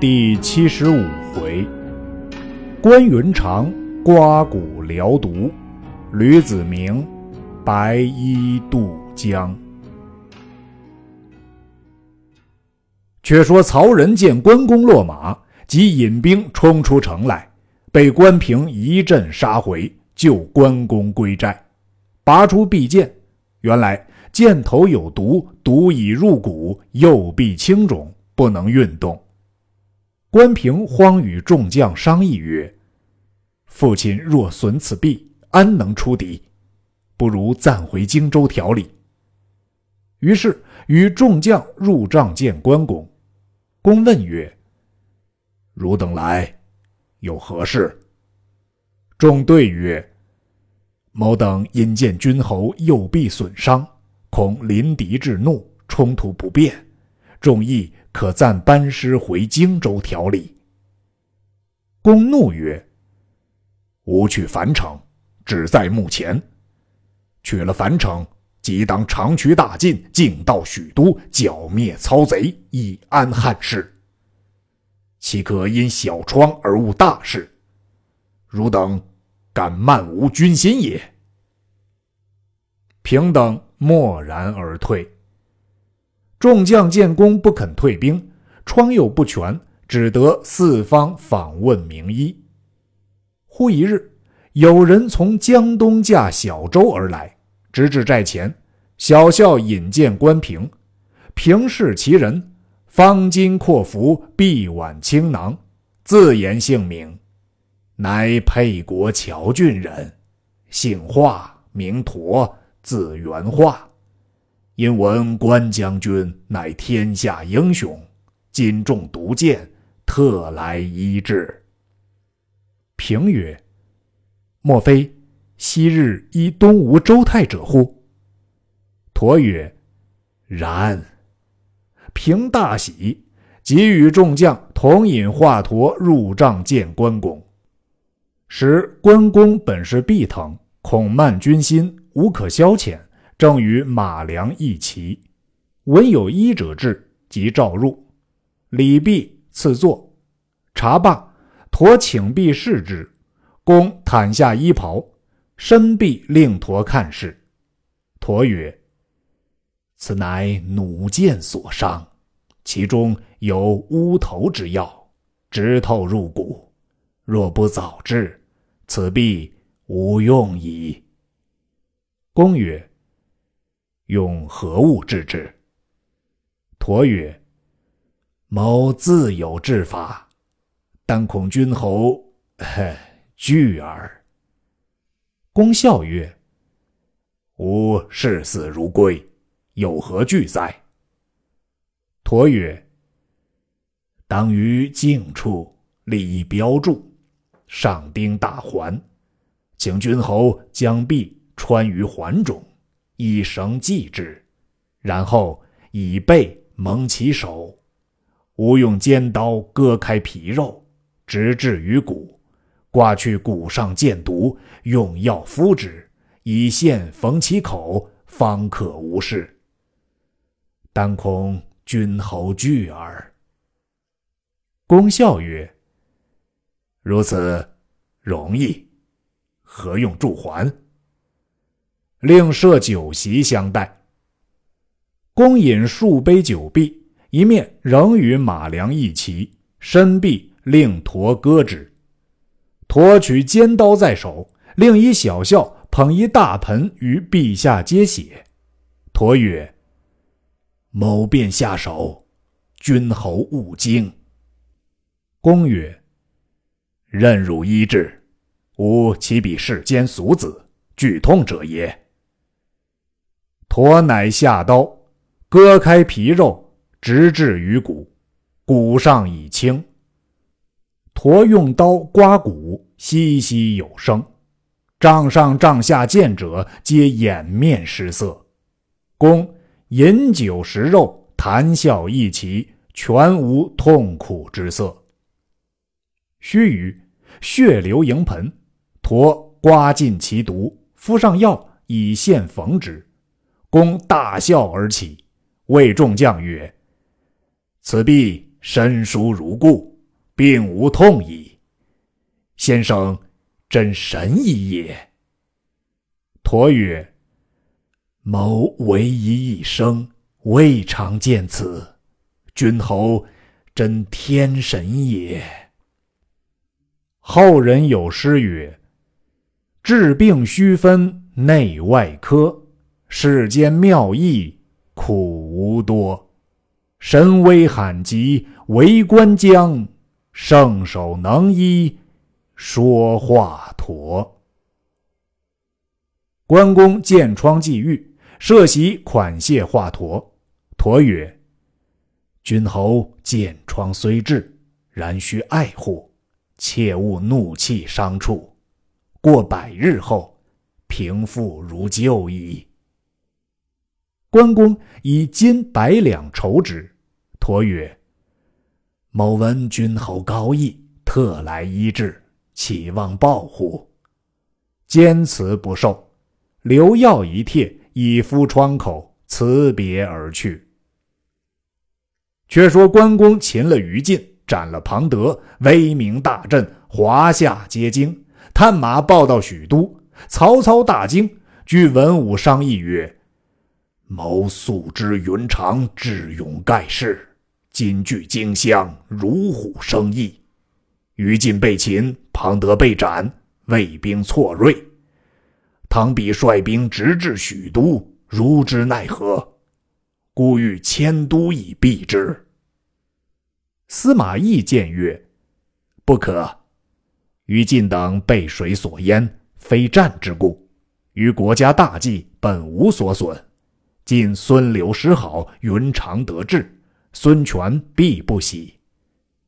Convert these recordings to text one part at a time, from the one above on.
第七十五回，关云长刮骨疗毒，吕子明白衣渡江。却说曹仁见关公落马，即引兵冲出城来，被关平一阵杀回，救关公归寨，拔出臂剑，原来箭头有毒，毒已入骨，右臂青肿，不能运动。关平慌与众将商议曰：“父亲若损此臂，安能出敌？不如暂回荆州调理。”于是与众将入帐见关公。公问曰：“汝等来，有何事？”众对曰：“某等因见君侯右臂损伤，恐临敌致怒，冲突不便，众议可暂班师回荆州调理。”公怒曰：“吾去樊城，只在目前。取了樊城。”即当长驱大进，径到许都，剿灭曹贼，以安汉室。岂可因小疮而误大事？汝等敢漫无军心也！平等默然而退。众将见公不肯退兵，疮又不全，只得四方访问名医。忽一日，有人从江东驾小舟而来。直至寨前，小校引荐关平，平视其人，方巾阔服，臂挽青囊，自言姓名，乃沛国谯郡人，姓华，名佗，字元化。因闻关将军乃天下英雄，今中毒箭，特来医治。平曰：“莫非？”昔日依东吴周泰者乎？佗曰：“然。”平大喜，即与众将同引华佗入帐见关公。时关公本是臂疼，恐慢军心，无可消遣，正与马良议齐。闻有医者至，即召入，礼毕，赐坐。茶罢，佗请毕视之，公袒下衣袍。身臂令驼看视，驼曰：“此乃弩箭所伤，其中有乌头之药，直透入骨。若不早治，此必无用矣。”公曰：“用何物治之？”驼曰：“某自有治法，但恐君侯惧耳。”公笑曰：“吾视死如归，有何惧哉？”佗曰：“当于静处立一标柱，上钉大环，请君侯将臂穿于环中，以绳系之，然后以背蒙其手。吾用尖刀割开皮肉，直至于骨。”刮去骨上箭毒，用药敷之，以线缝其口，方可无事。但恐君侯惧耳。公笑曰：“如此容易，何用助环？”另设酒席相待。公饮数杯酒毕，一面仍与马良一齐，身臂令驼割之。驼取尖刀在手，另一小校捧一大盆于陛下接血。驼曰：“某便下手，君侯勿惊。”公曰：“任汝医治，吾岂比世间俗子，剧痛者也。”驼乃下刀，割开皮肉，直至于骨，骨上已青。驼用刀刮骨，稀稀有声。帐上帐下见者，皆掩面失色。公饮酒食肉，谈笑一齐，全无痛苦之色。须臾，血流盈盆，驼刮尽其毒，敷上药，以线缝之。公大笑而起，谓众将曰：“此臂。”身疏如故，并无痛矣。先生真神医也。驼曰：“某唯一一生，未尝见此。君侯真天神也。”后人有诗曰：“治病须分内外科，世间妙义苦无多。神威罕及。”为官将，圣手能医说华佗。关公见疮既愈，设席款谢华佗。佗曰：“君侯见疮虽治，然须爱护，切勿怒气伤处。过百日后，平复如旧矣。”关公以金百两酬之。佗曰：某闻君侯高义，特来医治，岂望报乎？坚持不受，留药一帖，以敷疮口，辞别而去。却说关公擒了于禁，斩了庞德，威名大振，华夏皆惊。探马报到许都，曹操大惊，据文武商议曰：“谋素知云长智勇盖世。”金据荆襄，如虎生翼。于禁被擒，庞德被斩，魏兵错锐。唐比率兵直至许都，如之奈何？故欲迁都以避之。司马懿谏曰：“不可。于禁等被水所淹，非战之故，于国家大计本无所损。今孙刘失好，云长得志。”孙权必不喜，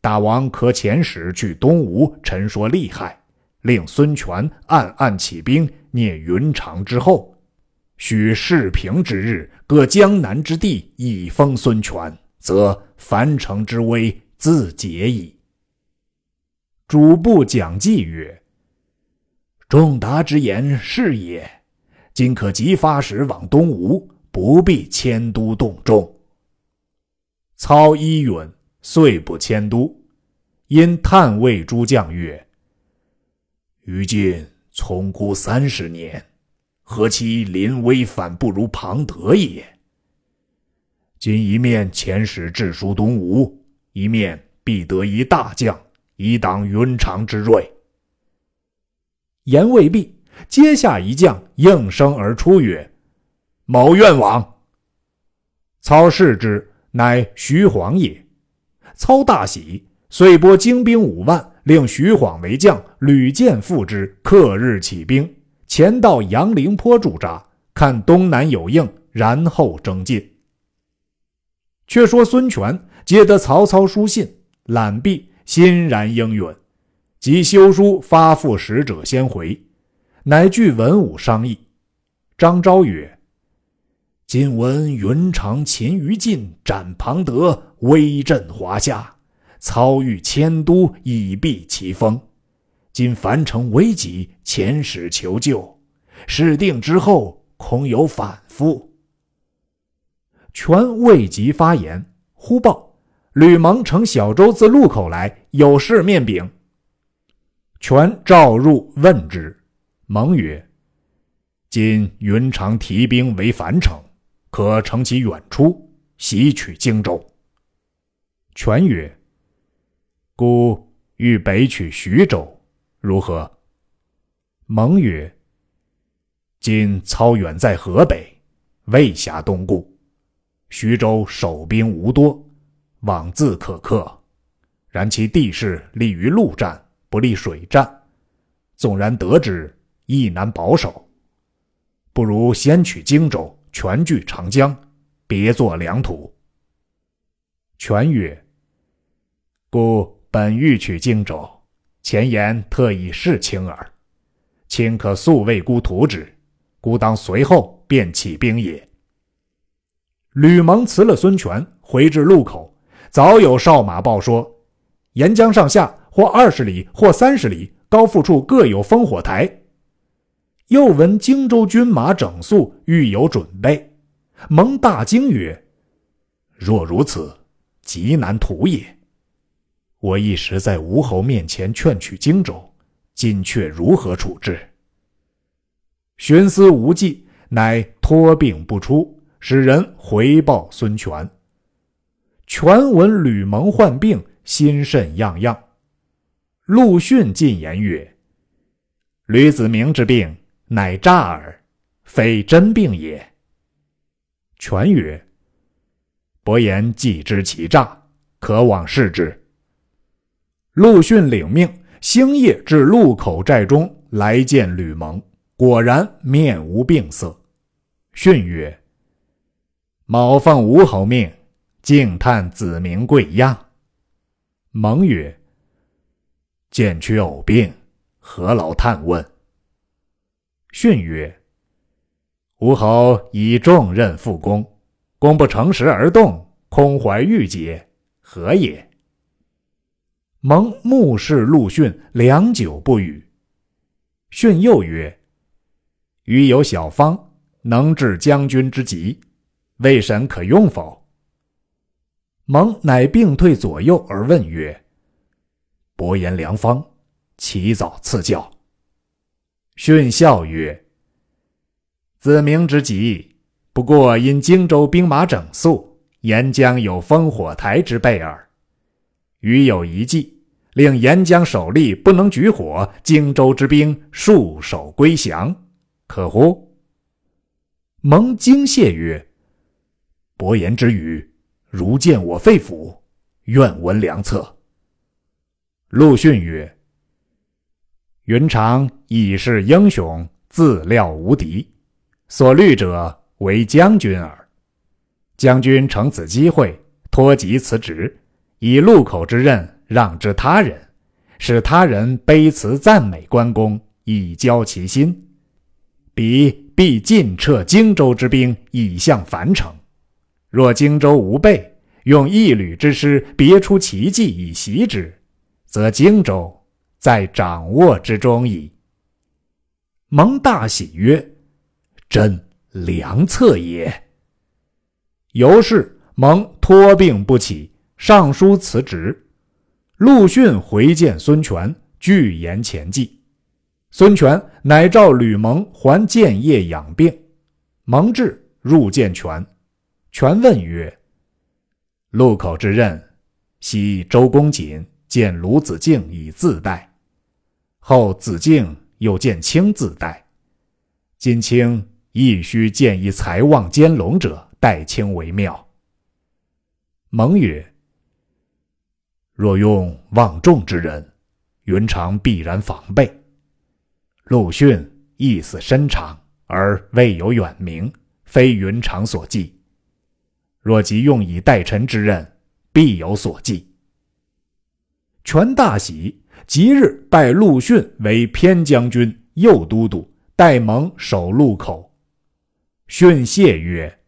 大王可遣使去东吴陈说利害，令孙权暗暗起兵灭云长之后，许世平之日，各江南之地以封孙权，则樊城之危自解矣。主簿蒋济曰：“仲达之言是也，今可即发使往东吴，不必迁都动众。”操依允，遂不迁都。因探谓诸将曰：“于禁从孤三十年，何其临危反不如庞德也？今一面遣使致书东吴，一面必得一大将，以挡云长之锐。”言未毕，阶下一将应声而出曰：“某愿往。”操视之。乃徐晃也，操大喜，遂拨精兵五万，令徐晃为将，屡见复之。克日起兵，前到杨陵坡驻扎，看东南有应，然后征进。却说孙权接得曹操书信，览毕，欣然应允，即修书发付使者先回，乃据文武商议。张昭曰。今闻云长擒于禁，斩庞德，威震华夏。操欲迁都以避其锋。今樊城危急，遣使求救。事定之后，恐有反复。权未及发言，忽报吕蒙乘小舟自路口来，有事面禀。权召入问之，蒙曰：“今云长提兵围樊城。”可乘其远出，袭取荆州。权曰：“孤欲北取徐州，如何？”蒙曰：“今操远在河北，未暇东顾。徐州守兵无多，望自可克。然其地势利于陆战，不利水战。纵然得之，亦难保守。不如先取荆州。”全据长江，别作良土。权曰：“故本欲取荆州，前言特以示卿耳。卿可速为孤图之，孤当随后便起兵也。”吕蒙辞了孙权，回至路口，早有哨马报说：沿江上下或二十里，或三十里，高阜处各有烽火台。又闻荆州军马整肃，欲有准备。蒙大惊曰：“若如此，极难图也。我一时在吴侯面前劝取荆州，今却如何处置？”寻思无计，乃托病不出，使人回报孙权。权闻吕蒙患病，心甚怏怏。陆逊进言曰：“吕子明之病，乃诈耳，非真病也。”权曰：“伯言既知其诈，可往视之。”陆逊领命，星夜至路口寨中来见吕蒙，果然面无病色。逊曰：“某奉吴侯命。”静叹子明贵恙。蒙曰：“见屈偶病，何劳探问？”训曰：“吴侯以重任复公，公不诚实而动，空怀郁结，何也？”蒙目视陆逊，良久不语。逊又曰：“余有小方，能治将军之急，魏神可用否？”蒙乃病退左右而问曰：“伯言良方，其早赐教。”训笑曰：“子明之急，不过因荆州兵马整肃，沿江有烽火台之备耳。余有一计，令沿江守吏不能举火，荆州之兵束手归降，可乎？”蒙惊谢曰：“伯言之语。”如见我肺腑，愿闻良策。陆逊曰：“云长已是英雄，自料无敌，所虑者为将军耳。将军乘此机会，托疾辞职，以路口之任让之他人，使他人卑辞赞美关公，以交其心，彼必尽撤荆州之兵，以向樊城。”若荆州无备，用一旅之师别出奇计以袭之，则荆州在掌握之中矣。蒙大喜曰：“真良策也。”由是蒙托病不起，上书辞职。陆逊回见孙权，具言前计。孙权乃召吕蒙还建业养病。蒙至，入见权。权问曰：“路口之任，昔周公瑾见鲁子敬以自代，后子敬又见卿自代，今卿亦须见一才望兼龙者代卿为妙。”蒙曰：“若用望重之人，云长必然防备。陆逊意思深长，而未有远名，非云长所忌。”若即用以代臣之任，必有所忌。权大喜，即日拜陆逊为偏将军、右都督，代蒙守路口。逊谢曰：“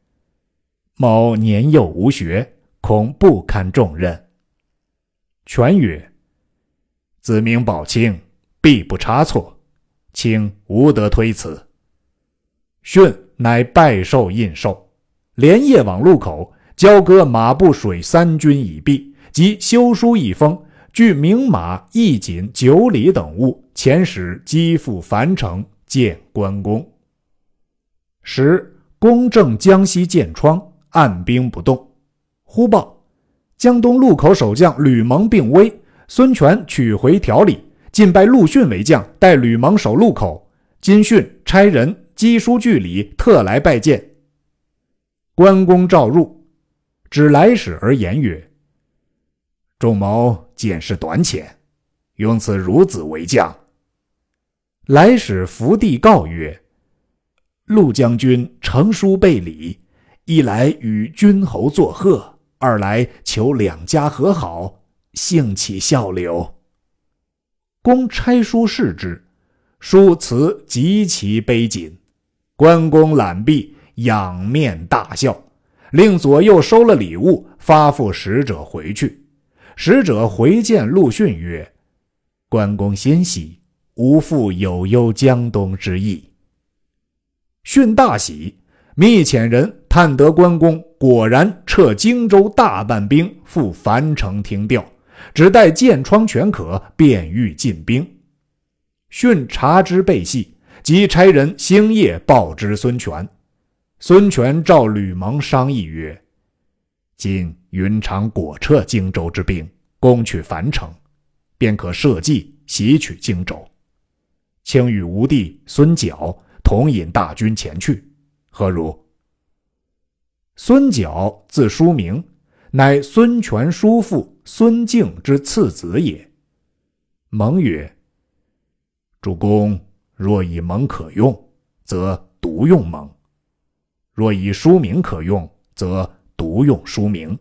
某年幼无学，恐不堪重任。”权曰：“子明保卿，必不差错，卿无得推辞。”逊乃拜受印绶。连夜往路口交割马步水三军已毕，即修书一封，据名马义锦九里等物，遣使击赴樊城见关公。时公正江西建窗，按兵不动。忽报江东路口守将吕蒙病危，孙权取回条理，进拜陆逊为将，带吕蒙守路口。金训差人赍书具礼，特来拜见。关公召入，指来使而言曰：“仲谋见识短浅，用此孺子为将。”来使伏地告曰：“陆将军成书备礼，一来与君侯作贺，二来求两家和好，兴起笑留。”公差书示之，书辞极其悲谨。关公揽璧。仰面大笑，令左右收了礼物，发付使者回去。使者回见陆逊曰：“关公欣喜，无复有忧江东之意。”逊大喜，密遣人探得关公果然撤荆州大半兵赴樊城听调，只待见窗全可，便欲进兵。训察之备细，即差人星夜报之孙权。孙权召吕蒙商议曰：“今云长果撤荆州之兵，攻取樊城，便可设计袭取荆州。请与吴弟孙角同引大军前去，何如？”孙角字叔明，乃孙权叔父孙敬之次子也。蒙曰。主公若以蒙可用，则独用蒙；若以书名可用，则独用书名。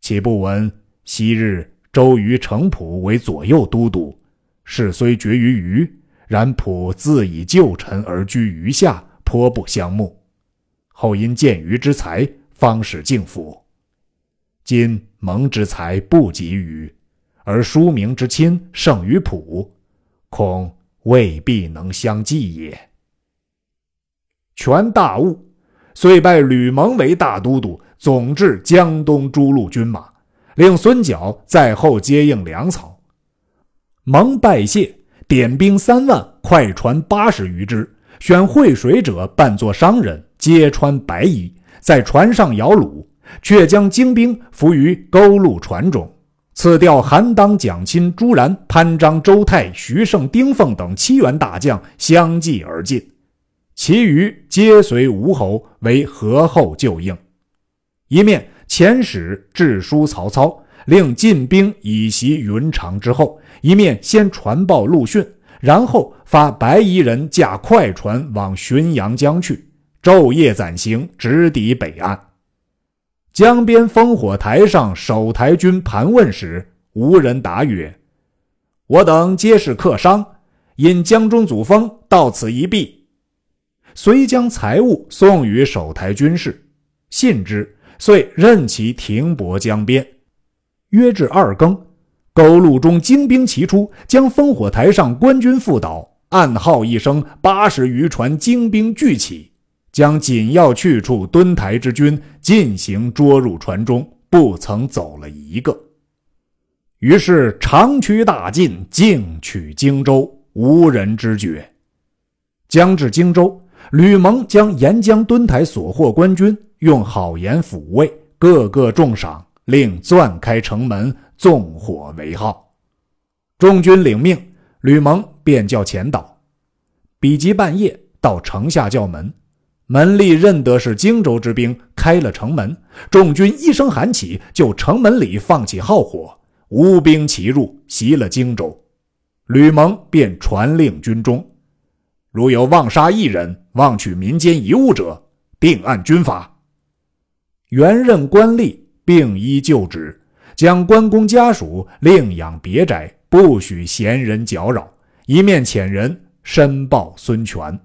岂不闻昔日周瑜、程普为左右都督，事虽决于余，然普自以旧臣而居余下，颇不相慕。后因见余之才，方使敬服。今蒙之才不及余，而书名之亲胜于普。恐未必能相继也。权大悟，遂拜吕蒙为大都督，总治江东诸路军马，令孙角在后接应粮草。蒙拜谢，点兵三万，快船八十余只，选会水者扮作商人，皆穿白衣，在船上摇橹，却将精兵伏于沟路船中。赐调韩当、蒋钦、朱然、潘璋、周泰、徐盛、丁奉等七员大将相继而进，其余皆随吴侯为合后救应。一面遣使致书曹操，令进兵以袭云长之后；一面先传报陆逊，然后发白衣人驾快船往浔阳江去，昼夜暂行，直抵北岸。江边烽火台上，守台军盘问时，无人答曰：“我等皆是客商，因江中祖封，到此一避。”遂将财物送与守台军士，信之，遂任其停泊江边。约至二更，沟路中精兵齐出，将烽火台上官军覆倒。暗号一声，八十余船精兵聚起。将紧要去处敦台之军进行捉入船中，不曾走了一个。于是长驱大进，径取荆州，无人知觉。将至荆州，吕蒙将沿江墩台所获官军用好言抚慰，个个重赏，令钻开城门，纵火为号。众军领命，吕蒙便叫前导。比及半夜，到城下叫门。门吏认得是荆州之兵，开了城门。众军一声喊起，就城门里放起号火，无兵齐入，袭了荆州。吕蒙便传令军中：如有妄杀一人、妄取民间遗物者，定按军法。原任官吏并依旧职，将关公家属另养别宅，不许闲人搅扰。一面遣人申报孙权。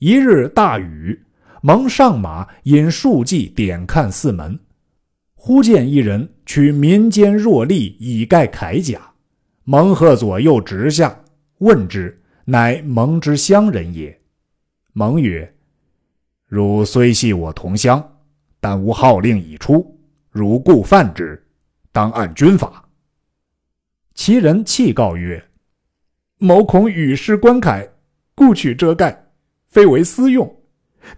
一日大雨，蒙上马引数骑点看四门，忽见一人取民间弱力以盖铠甲。蒙喝左右直下，问之，乃蒙之乡人也。蒙曰：“汝虽系我同乡，但吾号令已出，汝故犯之，当按军法。”其人泣告曰：“某恐雨湿关铠，故取遮盖。”非为私用，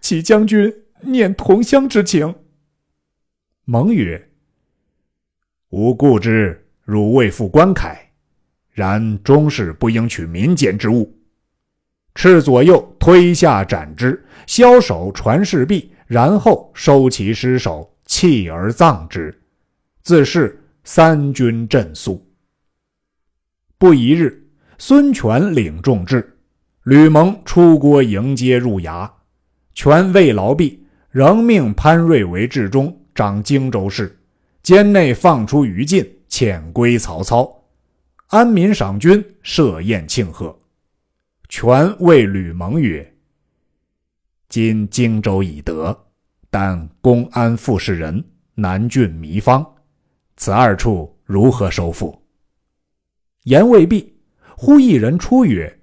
其将军念同乡之情。蒙曰：“吾故知汝未负官铠，然终是不应取民间之物。”斥左右推下斩之，枭首传士毕，然后收其尸首，弃而葬之。自是三军振肃。不一日，孙权领众至。吕蒙出郭迎接入衙，权未劳毕，仍命潘瑞为治中，掌荆州事，监内放出于禁，遣归曹操。安民赏军，设宴庆贺。权谓吕蒙曰：“今荆州已得，但公安副使人、南郡糜芳，此二处如何收复？”言未毕，忽一人出曰。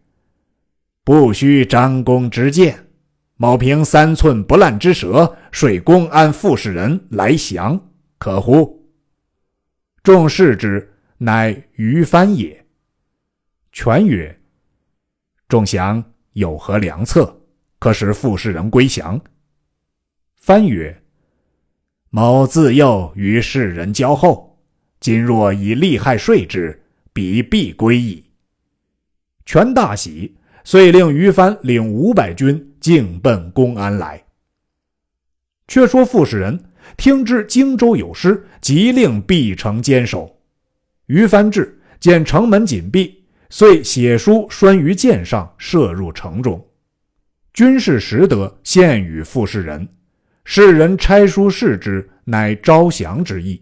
不须张弓之箭，某凭三寸不烂之舌，率公安副使人来降，可乎？众视之，乃于翻也。权曰：“众降有何良策，可使傅士仁归降？”藩曰：“某自幼与世人交厚，今若以利害说之，彼必归矣。”权大喜，遂令于藩领五百军径奔公安来。却说傅士仁听知荆州有失，即令闭城坚守。于藩至，见城门紧闭，遂写书拴于箭上，射入城中。军士识得，献与傅士仁。士人拆书视之，乃招降之意。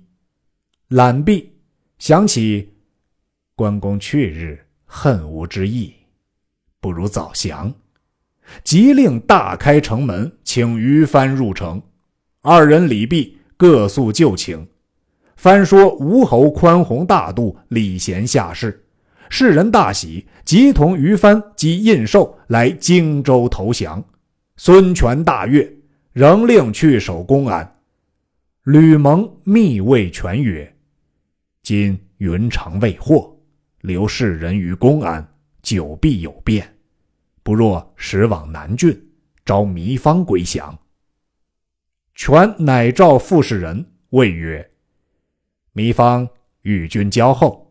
览毕，想起关公去日恨无之意，不如早降。即令大开城门，请于藩入城。二人礼毕，各诉旧情。藩说吴侯宽宏大度，礼贤下士，世人大喜，即同于藩及印绶来荆州投降。孙权大悦。仍令去守公安。吕蒙密谓权曰：“今云长未获，留世人于公安，久必有变。不若使往南郡，招糜芳归降。”权乃召傅士仁，谓曰：“糜芳与君交厚，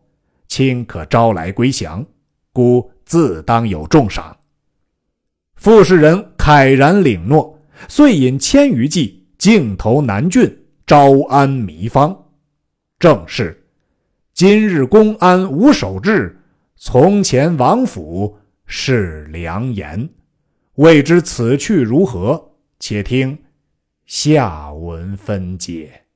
卿可招来归降，孤自当有重赏。”傅士仁慨然领诺。遂引千余骑，径投南郡，招安糜芳。正是：今日公安无守志，从前王府是良言。未知此去如何？且听下文分解。